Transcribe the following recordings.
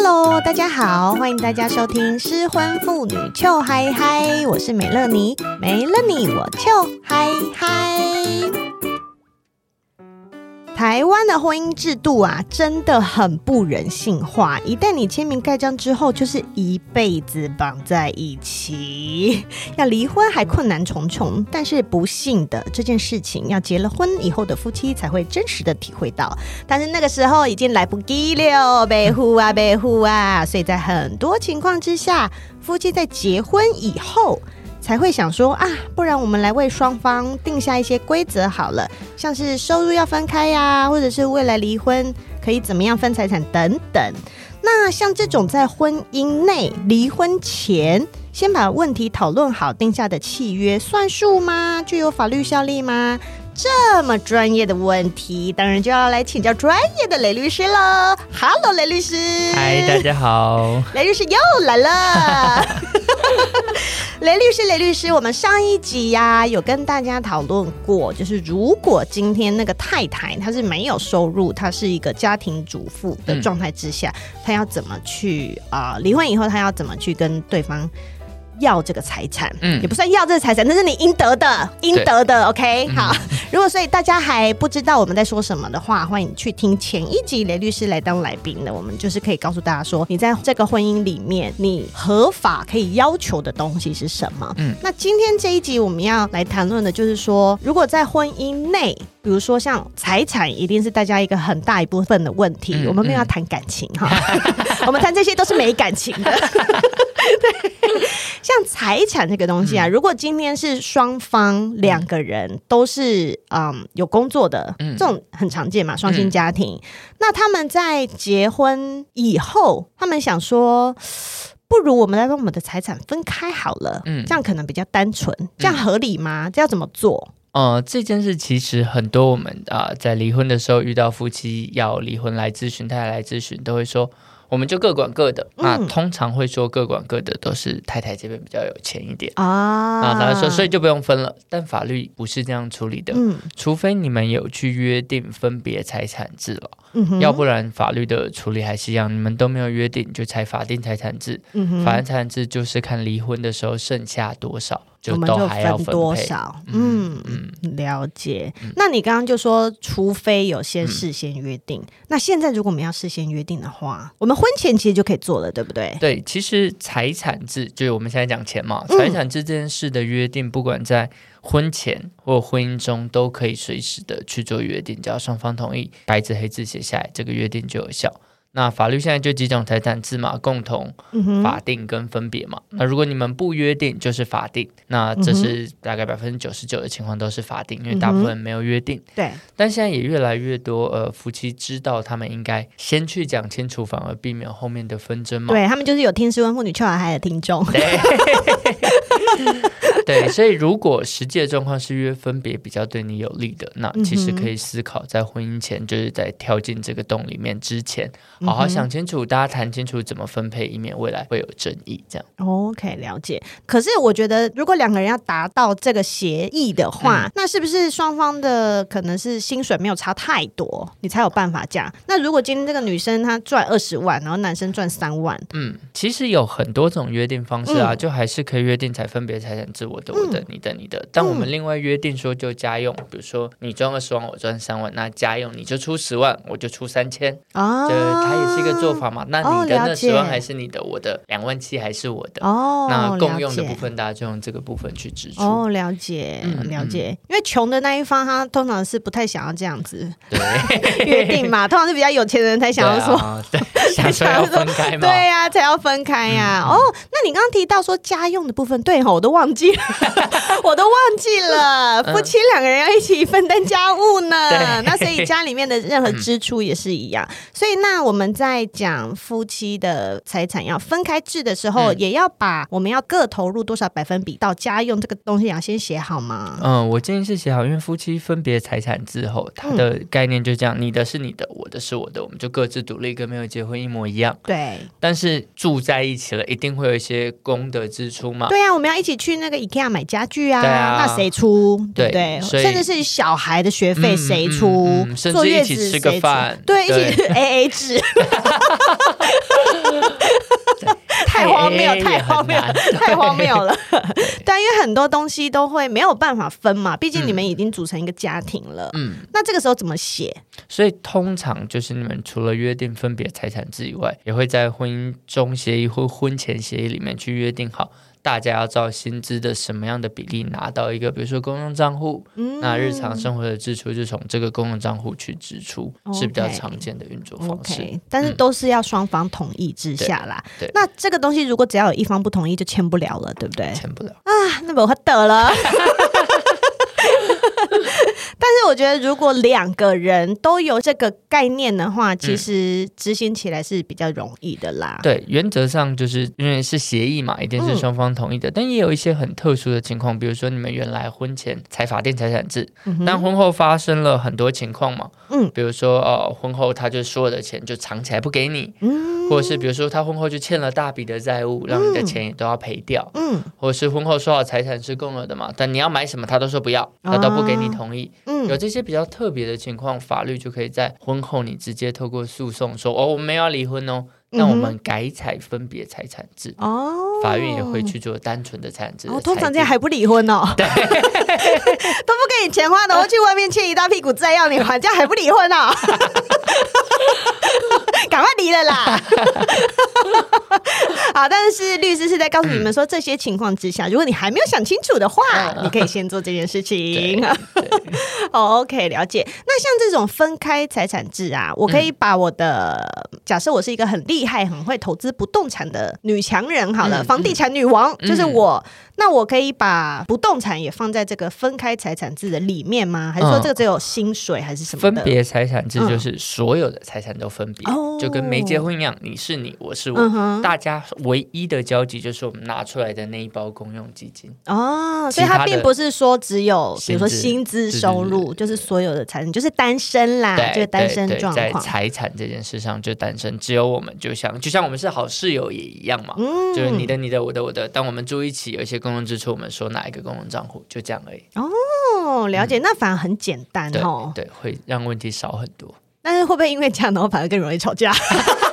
Hello，大家好，欢迎大家收听失婚妇女俏嗨嗨，我是美乐妮，没了你我俏嗨嗨。台湾的婚姻制度啊，真的很不人性化。一旦你签名盖章之后，就是一辈子绑在一起，要离婚还困难重重。但是不幸的这件事情，要结了婚以后的夫妻才会真实的体会到。但是那个时候已经来不及了，北户啊，北户啊。所以在很多情况之下，夫妻在结婚以后。才会想说啊，不然我们来为双方定下一些规则好了，像是收入要分开呀、啊，或者是未来离婚可以怎么样分财产等等。那像这种在婚姻内离婚前先把问题讨论好定下的契约算数吗？具有法律效力吗？这么专业的问题，当然就要来请教专业的雷律师了。Hello，雷律师。嗨，大家好。雷律师又来了。雷律师，雷律师，我们上一集呀、啊、有跟大家讨论过，就是如果今天那个太太她是没有收入，她是一个家庭主妇的状态之下，嗯、她要怎么去啊、呃？离婚以后，她要怎么去跟对方？要这个财产，嗯，也不算要这个财产，那是你应得的，应得的。OK，好。如果所以大家还不知道我们在说什么的话，欢迎去听前一集雷律师来当来宾的。我们就是可以告诉大家说，你在这个婚姻里面，你合法可以要求的东西是什么？嗯，那今天这一集我们要来谈论的就是说，如果在婚姻内，比如说像财产，一定是大家一个很大一部分的问题。嗯、我们没有要谈感情哈，我们谈这些都是没感情的。对。像财产这个东西啊，嗯、如果今天是双方两个人都是嗯有工作的，嗯、这种很常见嘛，双薪家庭，嗯、那他们在结婚以后，他们想说，不如我们来把我们的财产分开好了，嗯，这样可能比较单纯，这样合理吗？这要怎么做？呃，这件事其实很多我们啊、呃，在离婚的时候遇到夫妻要离婚来咨询，太太来咨询，都会说。我们就各管各的，那通常会说各管各的都是太太这边比较有钱一点。啊，那他说所以就不用分了，但法律不是这样处理的，嗯，除非你们有去约定分别财产制了，嗯，要不然法律的处理还是一样，你们都没有约定就采法定财产制，嗯，法定财产制就是看离婚的时候剩下多少。就都还要分，分多少？嗯嗯，了解。嗯、那你刚刚就说，除非有先事先约定，嗯、那现在如果我们要事先约定的话，我们婚前其实就可以做了，对不对？对，其实财产制就是我们现在讲钱嘛，财产制这件事的约定，不管在婚前或婚姻中，都可以随时的去做约定，只要双方同意，白纸黑字写下来，这个约定就有效。那法律现在就几种财产制嘛，共同、法定跟分别嘛。嗯、那如果你们不约定，就是法定。那这是大概百分之九十九的情况都是法定，因为大部分没有约定。对。但现在也越来越多呃夫妻知道他们应该先去讲清楚，反而避免后面的纷争嘛。对他们就是有听失婚妇女秋嗨嗨的听众。对。对，所以如果实际的状况是约分别比较对你有利的，那其实可以思考在婚姻前，就是在跳进这个洞里面之前，好好想清楚，大家谈清楚怎么分配，以免未来会有争议。这样 OK，了解。可是我觉得，如果两个人要达到这个协议的话，嗯、那是不是双方的可能是薪水没有差太多，你才有办法这样？那如果今天这个女生她赚二十万，然后男生赚三万，嗯，其实有很多种约定方式啊，嗯、就还是可以约定才分别财产制。我的，我的，你的，你的。但我们另外约定说，就家用，比如说你赚二十万，我赚三万，那家用你就出十万，我就出三千。哦，对，它也是一个做法嘛。那你的那十万还是你的，我的两万七还是我的。哦，那共用的部分，大家就用这个部分去支出。哦，了解，了解。因为穷的那一方，他通常是不太想要这样子对 约定嘛。通常是比较有钱的人才想要说，对，想说要分开嘛。对呀，才要分开呀。哦，那你刚刚提到说家用的部分，对吼，我都忘记了。我都忘记了，夫妻两个人要一起分担家务呢。嗯、那所以家里面的任何支出也是一样。嗯、所以那我们在讲夫妻的财产要分开制的时候，嗯、也要把我们要各投入多少百分比到家用这个东西要先写好吗？嗯，我建议是写好，因为夫妻分别财产之后，它的概念就这样：你的是你的，我的是我的，我们就各自独立，跟没有结婚一模一样。对。但是住在一起了，一定会有一些公的支出嘛？对呀、啊，我们要一起去那个 IKEA 买家具啊，啊那谁出？对不对？对甚至是小孩的学费谁出？嗯嗯嗯、甚至一起吃个饭，对，一起 A A 制。太荒谬，太荒谬，太荒谬了。对，因为很多东西都会没有办法分嘛，毕竟你们已经组成一个家庭了。嗯，那这个时候怎么写？所以通常就是你们除了约定分别财产制以外，也会在婚姻中协议或婚前协议里面去约定好。大家要照薪资的什么样的比例拿到一个，比如说公用账户，嗯、那日常生活的支出就从这个公用账户去支出，嗯、是比较常见的运作方式。Okay, 但是都是要双方同意之下啦。嗯、对，对，那这个东西如果只要有一方不同意，就签不了了，对不对？签不了啊，那我得了。但是我觉得，如果两个人都有这个概念的话，其实执行起来是比较容易的啦。嗯、对，原则上就是因为是协议嘛，一定是双方同意的。嗯、但也有一些很特殊的情况，比如说你们原来婚前才法定财产制，嗯、但婚后发生了很多情况嘛。嗯，比如说呃，婚后他就所有的钱就藏起来不给你，嗯，或者是比如说他婚后就欠了大笔的债务，让你的钱也都要赔掉，嗯，或者是婚后说好财产是共有的嘛，但你要买什么他都说不要，他都不给你同意。嗯，有这些比较特别的情况，法律就可以在婚后你直接透过诉讼说，哦，我们要离婚哦，那我们改采分别财产制哦，法院也会去做单纯的财产制。哦，通常这样还不离婚哦，对，都不给你钱花，然后去外面欠一大屁股债要你还，这样还不离婚哦。赶快离了啦！好，但是律师是在告诉你们说，这些情况之下，如果你还没有想清楚的话，你可以先做这件事情。哦，OK，了解。那像这种分开财产制啊，我可以把我的假设我是一个很厉害、很会投资不动产的女强人，好了，房地产女王就是我。那我可以把不动产也放在这个分开财产制的里面吗？还是说这个只有薪水还是什么？分别财产制就是所有的财产都分别，就跟没结婚一样，你是你，我是我，大家唯一的交集就是我们拿出来的那一包公用基金。哦，所以它并不是说只有比如说薪资收入，就是所有的财产，就是单身啦，就是单身状况。在财产这件事上就单身，只有我们就像就像我们是好室友也一样嘛，就是你的你的我的我的，当我们住一起有一些公共支出，我们说哪一个公用账户，就这样而已。哦，了解，嗯、那反而很简单哦对。对，会让问题少很多。但是会不会因为这样，然后反而更容易吵架？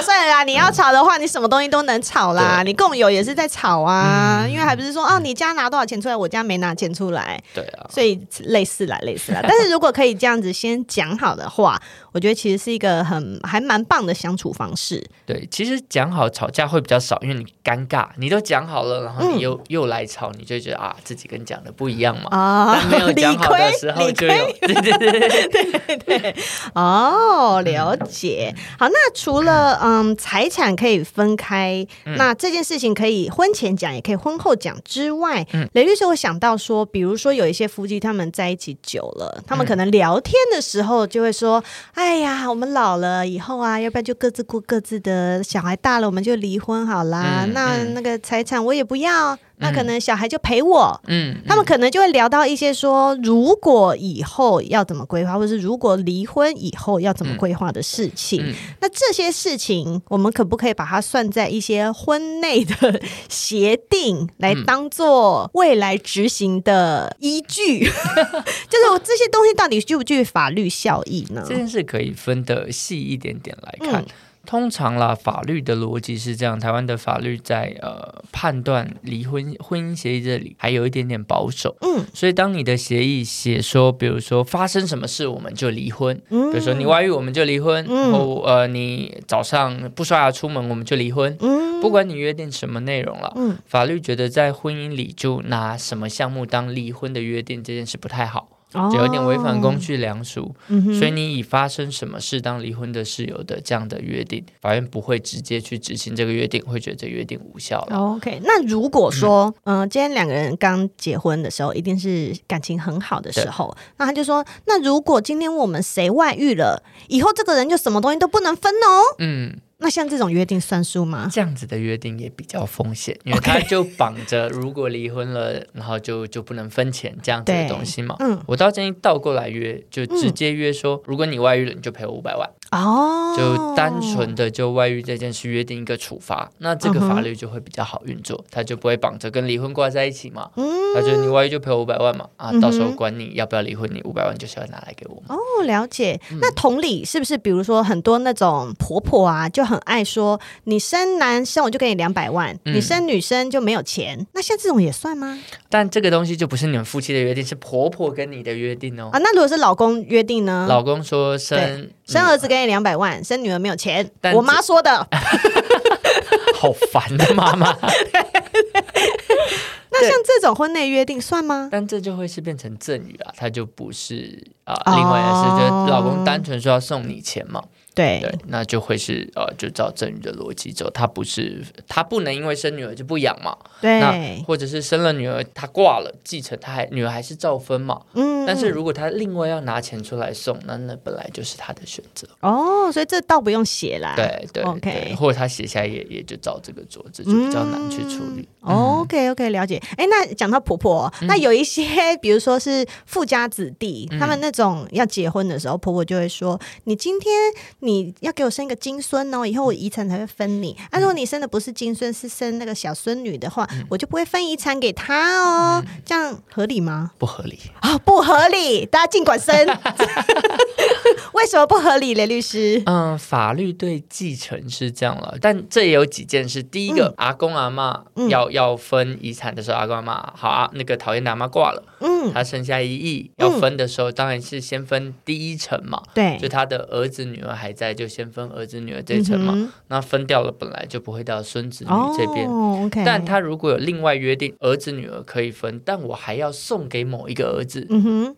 啊，算了啦，你要吵的话，你什么东西都能吵啦。你共有也是在吵啊，嗯、因为还不是说啊，你家拿多少钱出来，我家没拿钱出来。对啊，所以类似啦，类似啦。但是如果可以这样子先讲好的话，我觉得其实是一个很还蛮棒的相处方式。对，其实讲好吵架会比较少，因为你尴尬，你都讲好了，然后你又、嗯、又来吵，你就觉得啊，自己跟讲的不一样嘛。啊，但没有 讲好的时候就有，对对对对对对。哦，了解。好，那除了。嗯，财产可以分开，嗯、那这件事情可以婚前讲，也可以婚后讲之外，嗯、雷律师会想到说，比如说有一些夫妻他们在一起久了，他们可能聊天的时候就会说：“嗯、哎呀，我们老了以后啊，要不要就各自过各自的？小孩大了，我们就离婚好啦。嗯”那那个财产我也不要。那可能小孩就陪我，嗯，他们可能就会聊到一些说，如果以后要怎么规划，或者是如果离婚以后要怎么规划的事情。嗯嗯、那这些事情，我们可不可以把它算在一些婚内的协定，来当做未来执行的依据？嗯、就是这些东西到底具不具法律效益呢？这件事可以分得细一点点来看。嗯通常啦，法律的逻辑是这样。台湾的法律在呃判断离婚婚姻协议这里还有一点点保守，嗯，所以当你的协议写说，比如说发生什么事我们就离婚，嗯，比如说你外遇我们就离婚，嗯，然后呃你早上不刷牙出门我们就离婚，嗯，不管你约定什么内容了，嗯，法律觉得在婚姻里就拿什么项目当离婚的约定这件事不太好。就有点违反公序良俗，嗯、所以你以发生什么事当离婚的事由的这样的约定，法院不会直接去执行这个约定，会觉得这个约定无效了。OK，那如果说，嗯、呃，今天两个人刚结婚的时候，一定是感情很好的时候，那他就说，那如果今天我们谁外遇了，以后这个人就什么东西都不能分哦。嗯。那像这种约定算数吗？这样子的约定也比较风险，因为他就绑着 如果离婚了，然后就就不能分钱这样子的东西嘛。嗯，我倒建议倒过来约，就直接约说，嗯、如果你外遇了，你就赔我五百万。哦，就单纯的就外遇这件事约定一个处罚，那这个法律就会比较好运作，他就不会绑着跟离婚挂在一起嘛。嗯，他就你外遇就赔我五百万嘛，啊，到时候管你要不要离婚，你五百万就是要拿来给我。哦，了解。那同理，是不是比如说很多那种婆婆啊，就很爱说，你生男生我就给你两百万，你生女生就没有钱。那像这种也算吗？但这个东西就不是你们夫妻的约定，是婆婆跟你的约定哦。啊，那如果是老公约定呢？老公说生生儿子给你两百万，生女儿没有钱。我妈说的 好烦的妈妈。那像这种婚内约定算吗？但这就会是变成赠与啊，它就不是啊。呃哦、另外一个是，就是老公单纯说要送你钱嘛。对，对，那就会是呃，就照赠与的逻辑走，他不是他不能因为生女儿就不养嘛？对，那或者是生了女儿他挂了继承，他还女儿还是照分嘛？嗯，但是如果他另外要拿钱出来送，那那本来就是他的选择哦，所以这倒不用写啦。对对，OK，或者他写下也也就照这个做，这就比较难去处理。嗯嗯、OK OK，了解。哎，那讲到婆婆，嗯、那有一些比如说是富家子弟，嗯、他们那种要结婚的时候，婆婆就会说：“你今天。”你要给我生一个金孙哦，以后我遗产才会分你。啊，如果你生的不是金孙，是生那个小孙女的话，嗯、我就不会分遗产给他哦。嗯、这样合理吗？不合理啊、哦，不合理！大家尽管生。为什么不合理嘞，律师？嗯，法律对继承是这样了，但这也有几件事。第一个，嗯、阿公阿妈要、嗯、要分遗产的时候，阿公阿妈好啊，那个讨厌的阿妈挂了，嗯，他剩下一亿要分的时候，嗯、当然是先分第一层嘛，对，就他的儿子女儿还在，就先分儿子女儿这一层嘛。嗯、那分掉了，本来就不会到孙子女这边。哦 okay、但他如果有另外约定，儿子女儿可以分，但我还要送给某一个儿子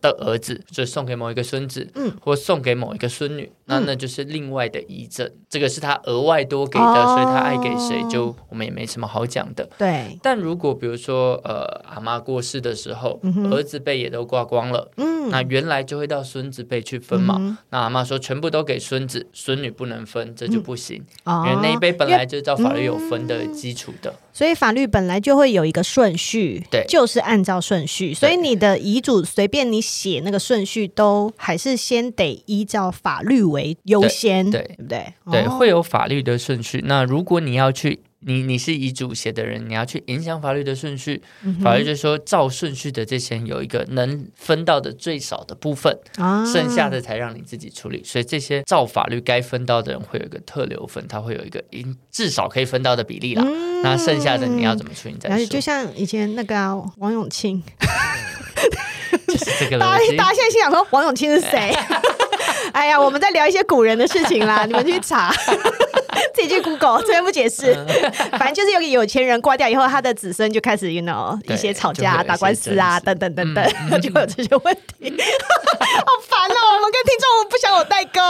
的儿子，嗯、就送给某一个孙子，嗯，或送给某一个孙女，那那就是另外的遗赠，嗯、这个是他额外多给的，哦、所以他爱给谁就我们也没什么好讲的。对，但如果比如说呃阿妈过世的时候，儿子辈也都挂光了，嗯，那原来就会到孙子辈去分嘛。嗯、那阿妈说全部都给孙子，孙女不能分，这就不行，嗯、因为那一辈本来就照法律有分的基础的。所以法律本来就会有一个顺序，对，就是按照顺序。所以你的遗嘱随便你写那个顺序，都还是先得依照法律为优先，对，对不对？对，会有法律的顺序。那如果你要去。你你是遗嘱写的人，你要去影响法律的顺序，嗯、哼法律就说照顺序的这些人有一个能分到的最少的部分，啊、剩下的才让你自己处理。所以这些照法律该分到的人会有一个特留分，他会有一个应至少可以分到的比例啦。嗯、那剩下的你要怎么处理？再说。就像以前那个、啊、王永庆，就是这个大家大家现在心想说王永庆是谁？哎呀，我们在聊一些古人的事情啦，你们去查。自己这边 不解释。反正就是有个有钱人挂掉以后，他的子孙就开始，you know，一些吵架、打官司啊，等等等等，就会有这些问题。好烦哦！我们跟听众不想有代沟。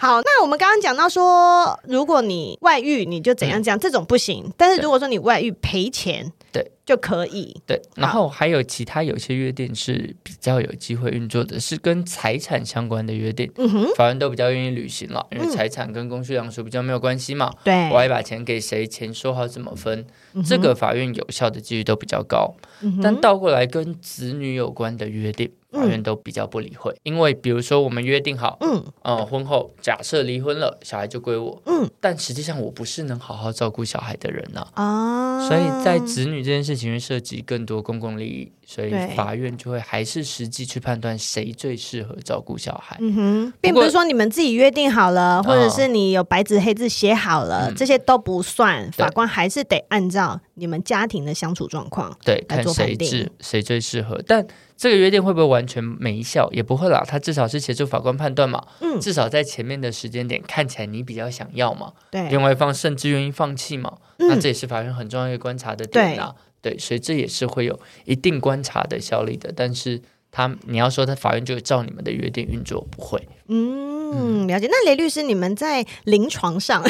好，那我们刚刚讲到说，如果你外遇，你就怎样讲，这种不行。但是如果说你外遇赔钱，对。就可以对，然后还有其他有些约定是比较有机会运作的，是跟财产相关的约定，法院都比较愿意履行了，因为财产跟公序良俗比较没有关系嘛。对，我还把钱给谁，钱说好怎么分，嗯、这个法院有效的几率都比较高。嗯、但倒过来跟子女有关的约定。法院都比较不理会，嗯、因为比如说我们约定好，嗯，呃，婚后假设离婚了，小孩就归我，嗯，但实际上我不是能好好照顾小孩的人呢，啊，所以在子女这件事情会涉及更多公共利益，所以法院就会还是实际去判断谁最适合照顾小孩，嗯哼，并不是说你们自己约定好了，或者是你有白纸黑字写好了，嗯、这些都不算，法官还是得按照你们家庭的相处状况，对，看谁是谁最适合，但。这个约定会不会完全没效？也不会啦，他至少是协助法官判断嘛。嗯，至少在前面的时间点看起来你比较想要嘛。对，另外一方甚至愿意放弃嘛。嗯，那这也是法院很重要一个观察的点啦。对，对，所以这也是会有一定观察的效力的。但是他你要说他法院就会照你们的约定运作，不会。嗯，了解。那雷律师，你们在临床上？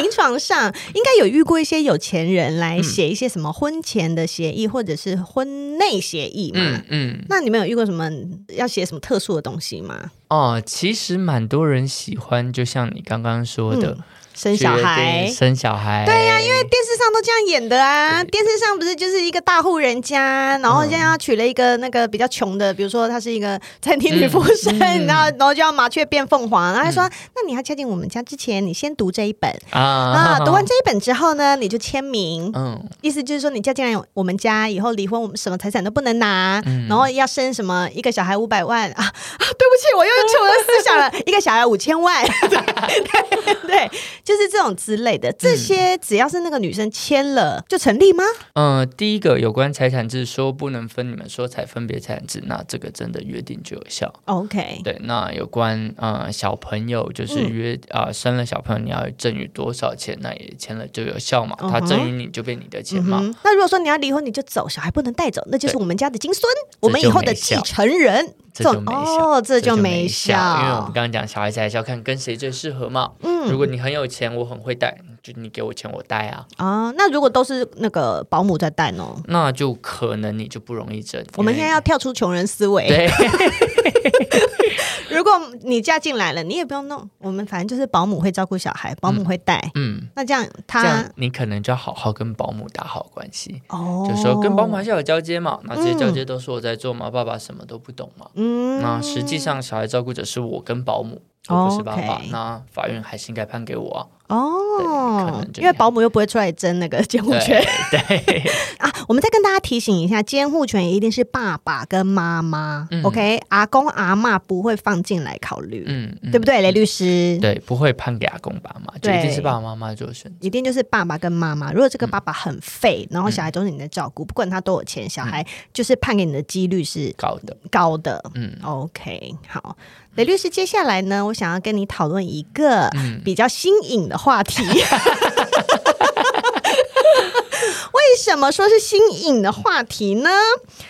临床上 应该有遇过一些有钱人来写一些什么婚前的协议，或者是婚内协议嘛？嗯，嗯，那你们有遇过什么要写什么特殊的东西吗？哦，其实蛮多人喜欢，就像你刚刚说的。嗯生小孩，生小孩。对呀、啊，因为电视上都这样演的啊。电视上不是就是一个大户人家，然后现在要娶了一个那个比较穷的，比如说她是一个 餐厅女服务生，嗯嗯、然后然后就要麻雀变凤凰，然后他说、嗯：“那你要嫁进我们家之前，你先读这一本啊，啊，读完这一本之后呢，你就签名。嗯，意思就是说，你嫁进来我们家以后离婚，我们什么财产都不能拿，嗯、然后要生什么一个小孩五百万啊啊！对不起，我又错了思想了，一个小孩五千万。对”对对，就是这种之类的，这些只要是那个女生签了，就成立吗？嗯，呃、第一个有关财产制说不能分你们说才分别财产制，那这个真的约定就有效。OK，对，那有关呃小朋友就是约啊、嗯呃、生了小朋友你要赠与多少钱，那也签了就有效嘛，他赠与你就变你的钱嘛、嗯。那如果说你要离婚你就走，小孩不能带走，那就是我们家的金孙，我们以后的继承人。这就没效，哦，这就没效，因为我们刚刚讲小孩子还是要看跟谁最适合嘛。嗯，如果你很有钱，我很会带，就你给我钱我带啊。啊，那如果都是那个保姆在带呢？那就可能你就不容易争。我们现在要跳出穷人思维。对。如果你嫁进来了，你也不用弄，我们反正就是保姆会照顾小孩，保姆会带。嗯，那这样他这样你可能就要好好跟保姆打好关系。哦，就说跟保姆还是要有交接嘛。那这些交接都是我在做嘛，嗯、爸爸什么都不懂嘛。嗯，那实际上小孩照顾者是我跟保姆。不是爸爸，那法院还是应该判给我啊。哦，因为保姆又不会出来争那个监护权。对，对 啊，我们再跟大家提醒一下，监护权一定是爸爸跟妈妈。嗯、OK，阿公阿妈不会放进来考虑。嗯，对不对，雷律师？对，不会判给阿公爸妈，就一定是爸爸妈妈做选择。一定就是爸爸跟妈妈。如果这个爸爸很废，然后小孩都是你的照顾，不管他多有钱，小孩就是判给你的几率是高的，高的。嗯，OK，好。雷律师，接下来呢，我想要跟你讨论一个比较新颖的话题。嗯、为什么说是新颖的话题呢？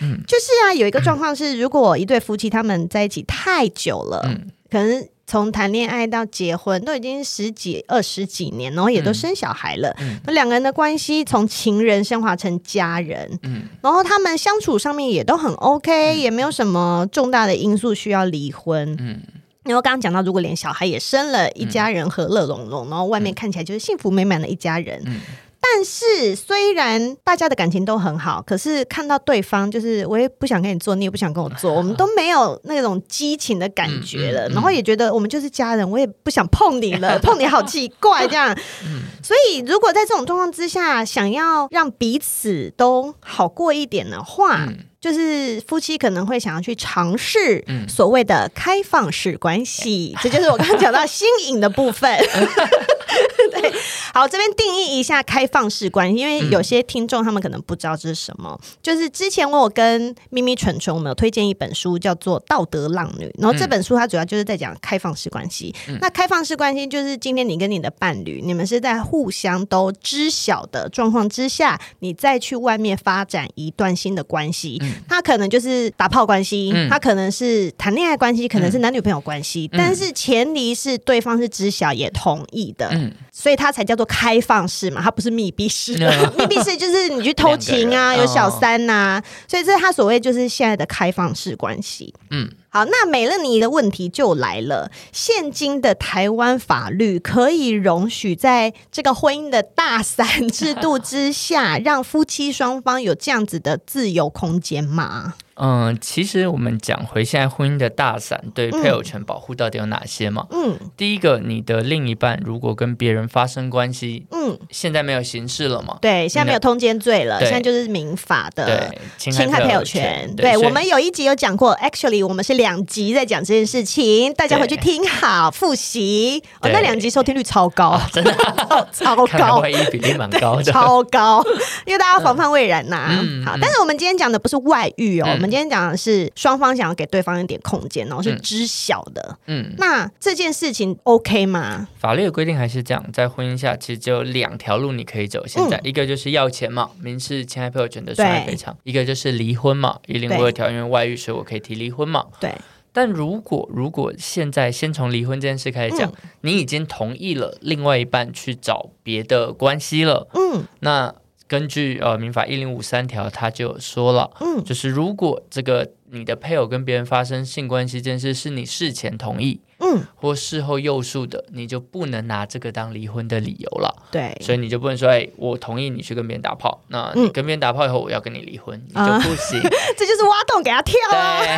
嗯、就是啊，有一个状况是，如果一对夫妻他们在一起太久了，嗯、可能从谈恋爱到结婚都已经十几、二十几年，然后也都生小孩了，嗯、那两个人的关系从情人升华成家人，嗯、然后他们相处上面也都很 OK，嗯、也没有什么重大的因素需要离婚。嗯，然后刚刚讲到，如果连小孩也生了，一家人和乐融融，然后外面看起来就是幸福美满的一家人。嗯但是，虽然大家的感情都很好，可是看到对方，就是我也不想跟你做，你也不想跟我做，我们都没有那种激情的感觉了。然后也觉得我们就是家人，我也不想碰你了，碰你好奇怪这样。所以，如果在这种状况之下，想要让彼此都好过一点的话，就是夫妻可能会想要去尝试所谓的开放式关系，这就是我刚刚讲到新颖的部分。对，好，这边定义一下开放式关系，因为有些听众他们可能不知道这是什么。嗯、就是之前我有跟咪咪蠢蠢，我们有推荐一本书，叫做《道德浪女》，然后这本书它主要就是在讲开放式关系。嗯、那开放式关系就是今天你跟你的伴侣，你们是在互相都知晓的状况之下，你再去外面发展一段新的关系。嗯、它可能就是打炮关系，嗯、它可能是谈恋爱关系，可能是男女朋友关系，嗯、但是前提是对方是知晓也同意的。嗯所以它才叫做开放式嘛，它不是密闭式的。密闭式就是你去偷情啊，有小三呐、啊。所以这是它所谓就是现在的开放式关系。嗯，好，那美乐妮的问题就来了：现今的台湾法律可以容许在这个婚姻的大伞制度之下，让夫妻双方有这样子的自由空间吗？嗯，其实我们讲回现在婚姻的大伞对配偶权保护到底有哪些嘛？嗯，第一个，你的另一半如果跟别人发生关系，嗯，现在没有刑事了嘛？对，现在没有通奸罪了，现在就是民法的侵害配偶权。对，我们有一集有讲过，actually 我们是两集在讲这件事情，大家回去听好复习。哦，那两集收听率超高，真的 超高，外遇比例蛮高的，超高，因为大家防范未然呐。好，但是我们今天讲的不是外遇哦，我们。今天讲的是双方想要给对方一点空间，然后是知晓的。嗯，那这件事情 OK 吗？法律的规定还是这样，在婚姻下其实只有两条路你可以走。现在、嗯、一个就是要钱嘛，民事侵害配偶权的损害赔偿；一个就是离婚嘛，一零五二条因为外遇，所以我可以提离婚嘛。对。但如果如果现在先从离婚这件事开始讲，嗯、你已经同意了另外一半去找别的关系了，嗯，那。根据呃民法一零五三条，他就有说了，嗯，就是如果这个你的配偶跟别人发生性关系这件事是你事前同意，嗯，或事后宥恕的，你就不能拿这个当离婚的理由了。对，所以你就不能说，哎，我同意你去跟别人打炮，那你跟别人打炮以后，我要跟你离婚，你就不行。这就是挖洞给他跳啊！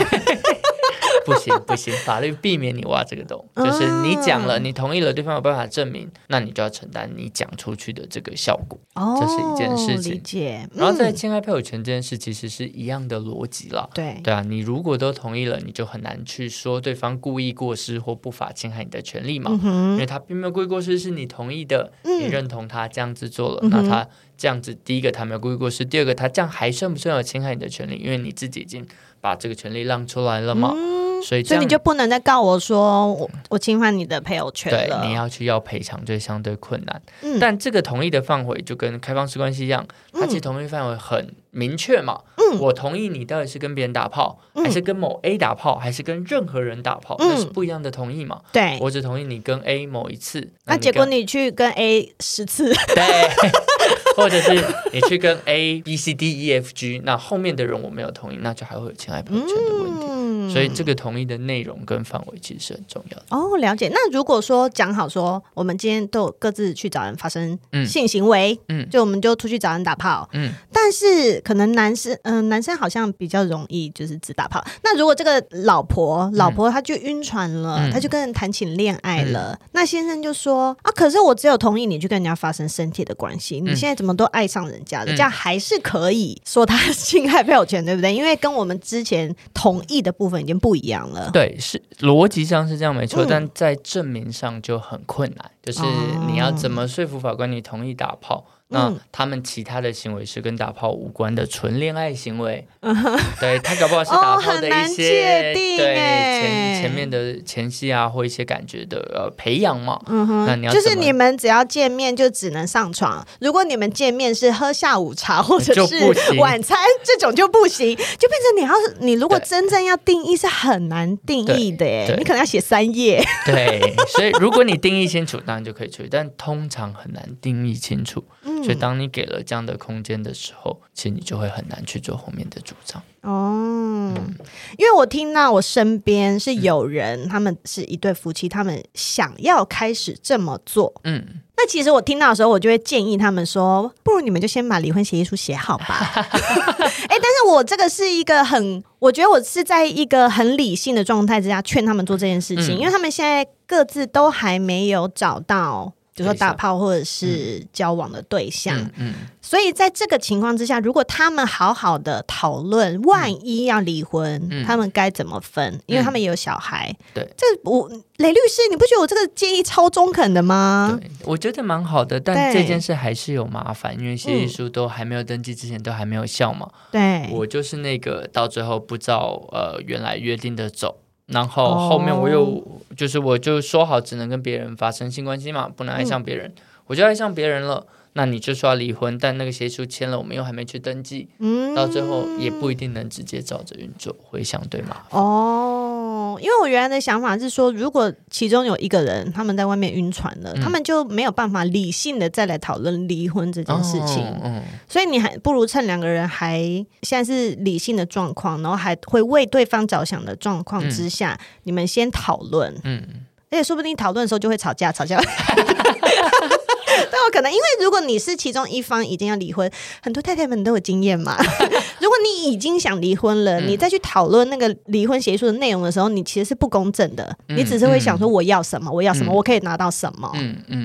不行不行，法律避免你挖这个洞，就是你讲了，你同意了，对方有办法证明，那你就要承担你讲出去的这个效果。哦，这是一件事情。理解。然后在侵害配偶权这件事，其实是一样的逻辑了。对对啊，你如果都同意了，你就很难去说对方故意过失或不法侵害你的权利嘛，因为他并没有故意过失，是你同意的，你认同他这样子做了，那他这样子，第一个他没有故意过失，第二个他这样还算不算有侵害你的权利？因为你自己已经把这个权利让出来了嘛。所以，所以你就不能再告我说我我侵犯你的配偶权了。对，你要去要赔偿就相对困难。嗯，但这个同意的范围就跟开放式关系一样，它其实同意范围很明确嘛。嗯，我同意你到底是跟别人打炮，嗯，还是跟某 A 打炮，还是跟任何人打炮，那，嗯，是不一样的同意嘛。对，我只同意你跟 A 某一次，那结果你去跟 A 十次，对，或者是你去跟 A B C D E F G，那后面的人我没有同意，那就还会有侵害朋友圈的问题。嗯所以这个同意的内容跟范围其实是很重要的哦。了解。那如果说讲好说，我们今天都有各自去找人发生性行为，嗯，就我们就出去找人打炮，嗯。但是可能男生，嗯、呃，男生好像比较容易就是只打炮。那如果这个老婆，老婆她就晕船了，嗯、她就跟人谈起恋爱了，嗯、那先生就说啊，可是我只有同意你去跟人家发生身体的关系，你现在怎么都爱上人家了？嗯、这样还是可以说他侵害配偶权，对不对？因为跟我们之前同意的部分已经不一样了。对，是逻辑上是这样没错，嗯、但在证明上就很困难。就是你要怎么说服法官你同意打炮？那他们其他的行为是跟打炮无关的纯恋爱行为，嗯、对他搞不好是打炮的一些、哦、对前前面的前戏啊，或一些感觉的呃培养嘛。嗯哼，那你要就是你们只要见面就只能上床，如果你们见面是喝下午茶 或者是晚餐这种就不行，就变成你要你如果真正要定义是很难定义的耶，你可能要写三页。对，所以如果你定义清楚，当然就可以出去，但通常很难定义清楚。所以，当你给了这样的空间的时候，其实你就会很难去做后面的主张。哦，嗯、因为我听到我身边是有人，嗯、他们是一对夫妻，他们想要开始这么做。嗯，那其实我听到的时候，我就会建议他们说，不如你们就先把离婚协议书写好吧。哎、欸，但是我这个是一个很，我觉得我是在一个很理性的状态之下劝他们做这件事情，嗯、因为他们现在各自都还没有找到。比如说打炮或者是交往的对象，嗯，嗯，所以在这个情况之下，如果他们好好的讨论，万一要离婚，嗯、他们该怎么分？因为他们也有小孩。嗯、对，这我雷律师，你不觉得我这个建议超中肯的吗？对，我觉得蛮好的，但这件事还是有麻烦，因为协议书都还没有登记之前都还没有效嘛。对，我就是那个到最后不照呃原来约定的走。然后后面我又、oh. 就是我就说好只能跟别人发生性关系嘛，不能爱上别人，嗯、我就爱上别人了。那你就说要离婚，但那个协议书签了，我们又还没去登记，嗯、到最后也不一定能直接照着运作，会相对麻烦。哦，因为我原来的想法是说，如果其中有一个人他们在外面晕船了，嗯、他们就没有办法理性的再来讨论离婚这件事情。哦嗯、所以你还不如趁两个人还现在是理性的状况，然后还会为对方着想的状况之下，嗯、你们先讨论。嗯，而且说不定讨论的时候就会吵架，吵架。但我可能，因为如果你是其中一方已经要离婚，很多太太们都有经验嘛。如果你已经想离婚了，嗯、你再去讨论那个离婚协议书的内容的时候，你其实是不公正的。嗯、你只是会想说我要什么，我要什么，嗯、我可以拿到什么，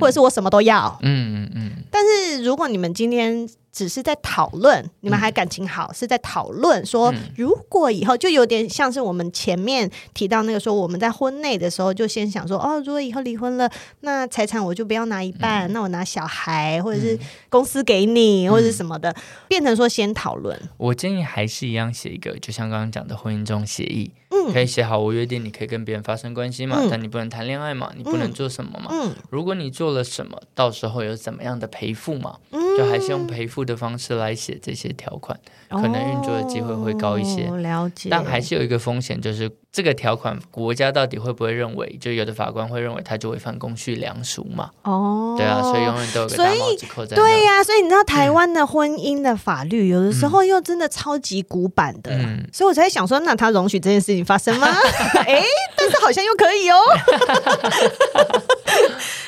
或者是我什么都要。嗯嗯嗯。但是如果你们今天只是在讨论，你们还感情好，嗯、是在讨论说，如果以后就有点像是我们前面提到那个说，我们在婚内的时候就先想说，哦，如果以后离婚了，那财产我就不要拿一半，嗯、那我拿小孩或者是公司给你、嗯、或者是什么的，变成说先讨论。我建议还是一样写一个，就像刚刚讲的婚姻中协议，嗯，可以写好，我约定你可以跟别人发生关系嘛，嗯、但你不能谈恋爱嘛，你不能做什么嘛，嗯，如果你做了什么，到时候有怎么样的赔付嘛，嗯。就还是用赔付的方式来写这些条款，可能运作的机会会高一些。哦、了解，但还是有一个风险，就是这个条款国家到底会不会认为？就有的法官会认为他就违反公序良俗嘛？哦，对啊，所以永远都有个大帽子扣在。对呀、啊，所以你知道台湾的婚姻的法律、嗯、有的时候又真的超级古板的，嗯、所以我才想说，那他容许这件事情发生吗？哎，但是好像又可以哦。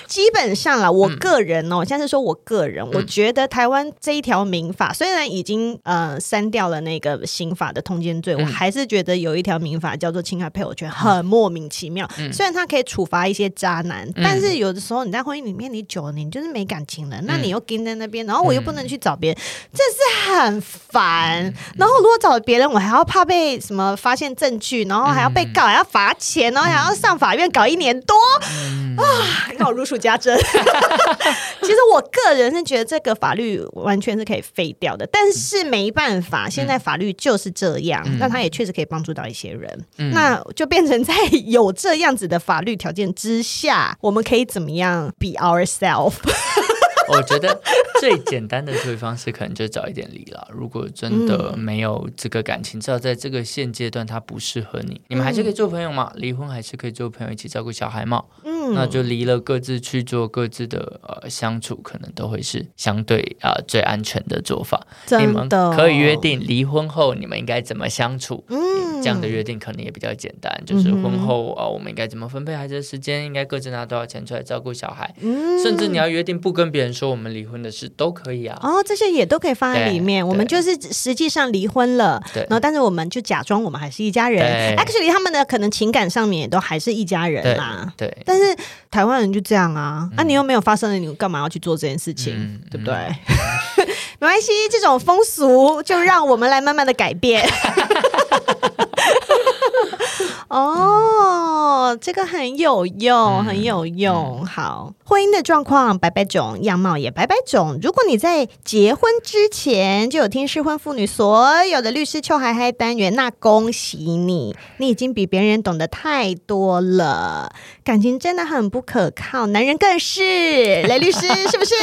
基本上啦，我个人哦，我现在是说我个人，嗯、我觉得台湾这一条民法虽然已经呃删掉了那个刑法的通奸罪，嗯、我还是觉得有一条民法叫做侵害配偶权，很莫名其妙。嗯、虽然它可以处罚一些渣男，嗯、但是有的时候你在婚姻里面你久了，你就是没感情了，嗯、那你又跟在那边，然后我又不能去找别人，嗯、这是很烦。嗯、然后如果找别人，我还要怕被什么发现证据，然后还要被告，还要罚钱，然后还要上法院搞一年多、嗯、啊！让我如数家珍。其实我个人是觉得这个法律完全是可以废掉的，但是没办法，现在法律就是这样。那、嗯、它也确实可以帮助到一些人，嗯、那就变成在有这样子的法律条件之下，我们可以怎么样 be ourselves？我觉得最简单的处理方式，可能就早一点离了。如果真的没有这个感情，至少在这个现阶段它不适合你，你们还是可以做朋友嘛。离婚还是可以做朋友，一起照顾小孩嘛。嗯，那就离了，各自去做各自的呃相处，可能都会是相对啊、呃、最安全的做法。你们可以约定离婚后你们应该怎么相处。嗯，这样的约定可能也比较简单，就是婚后啊、呃、我们应该怎么分配孩子的时间，应该各自拿多少钱出来照顾小孩。嗯，甚至你要约定不跟别人说我们离婚的事都可以啊。哦，这些也都可以放在里面。我们就是实际上离婚了，然后但是我们就假装我们还是一家人。Actually，他们的可能情感上面也都还是一家人啦。对，但是台湾人就这样啊，那你又没有发生了，你干嘛要去做这件事情？对不对？没关系，这种风俗就让我们来慢慢的改变。哦，这个很有用，很有用。好。婚姻的状况百百种，样貌也百百种。如果你在结婚之前就有听失婚妇女所有的律师邱海嗨单元，那恭喜你，你已经比别人懂得太多了。感情真的很不可靠，男人更是。雷律师是不是？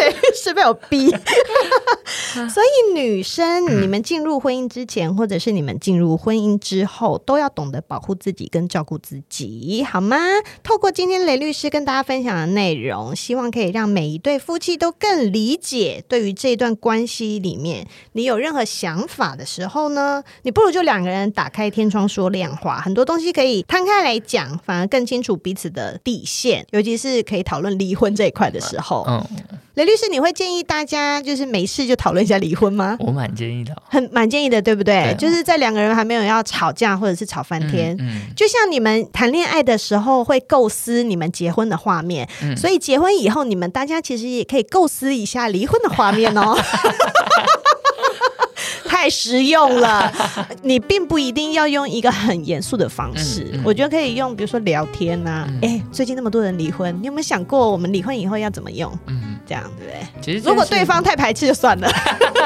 雷律师被我逼。所以女生，你们进入婚姻之前，或者是你们进入婚姻之后，都要懂得保护自己跟照顾自己，好吗？透过今天。雷律师跟大家分享的内容，希望可以让每一对夫妻都更理解。对于这段关系里面，你有任何想法的时候呢，你不如就两个人打开天窗说亮话，很多东西可以摊开来讲，反而更清楚彼此的底线。尤其是可以讨论离婚这一块的时候，嗯，雷律师，你会建议大家就是没事就讨论一下离婚吗？我蛮建议的，很蛮建议的，对不对？就是在两个人还没有要吵架或者是吵翻天，嗯嗯、就像你们谈恋爱的时候会构思。你们结婚的画面，嗯、所以结婚以后，你们大家其实也可以构思一下离婚的画面哦。太实用了，你并不一定要用一个很严肃的方式，嗯嗯、我觉得可以用，比如说聊天呐、啊。哎、嗯欸，最近那么多人离婚，你有没有想过我们离婚以后要怎么用？嗯，这样对不对？其实如果对方太排斥就算了。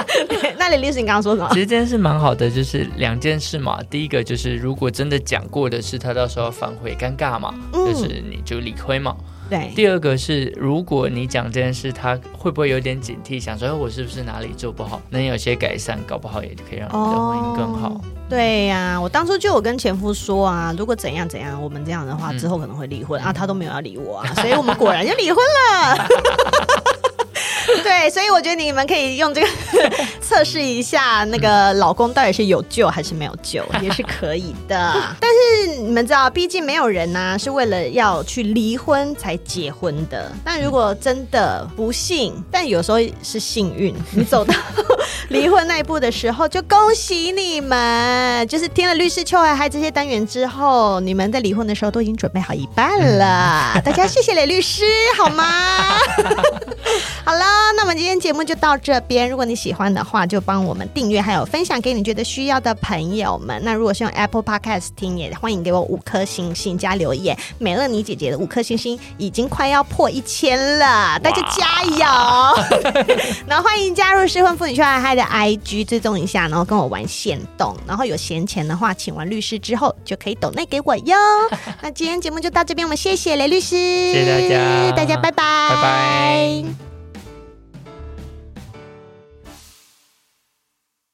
那李律师，你刚刚说什么？其实这件事蛮好的，就是两件事嘛。第一个就是如果真的讲过的事他到时候反悔尴尬嘛，嗯、就是你就离婚嘛。对，第二个是，如果你讲这件事，他会不会有点警惕，想说，哎，我是不是哪里做不好，能有些改善，搞不好也可以让你的婚姻更好。哦、对呀、啊，我当初就有跟前夫说啊，如果怎样怎样，我们这样的话之后可能会离婚、嗯、啊，他都没有要理我啊，所以我们果然就离婚了。对，所以我觉得你们可以用这个 测试一下，那个老公到底是有救还是没有救，也是可以的。但是你们知道，毕竟没有人呢、啊、是为了要去离婚才结婚的。但如果真的不幸，但有时候是幸运，你走到离婚那一步的时候，就恭喜你们。就是听了律师秋海嗨这些单元之后，你们在离婚的时候都已经准备好一半了。大家谢谢雷律师，好吗？好了。那我们今天节目就到这边。如果你喜欢的话，就帮我们订阅，还有分享给你觉得需要的朋友们。那如果是用 Apple Podcast 听，也欢迎给我五颗星星加留言。美乐妮姐姐的五颗星星已经快要破一千了，大家加油！然后 欢迎加入失婚妇女秋海嗨的 IG 追踪一下，然后跟我玩线动。然后有闲钱的话，请完律师之后就可以抖内给我哟。那今天节目就到这边，我们谢谢雷律师，谢谢大家，大家拜拜，拜拜。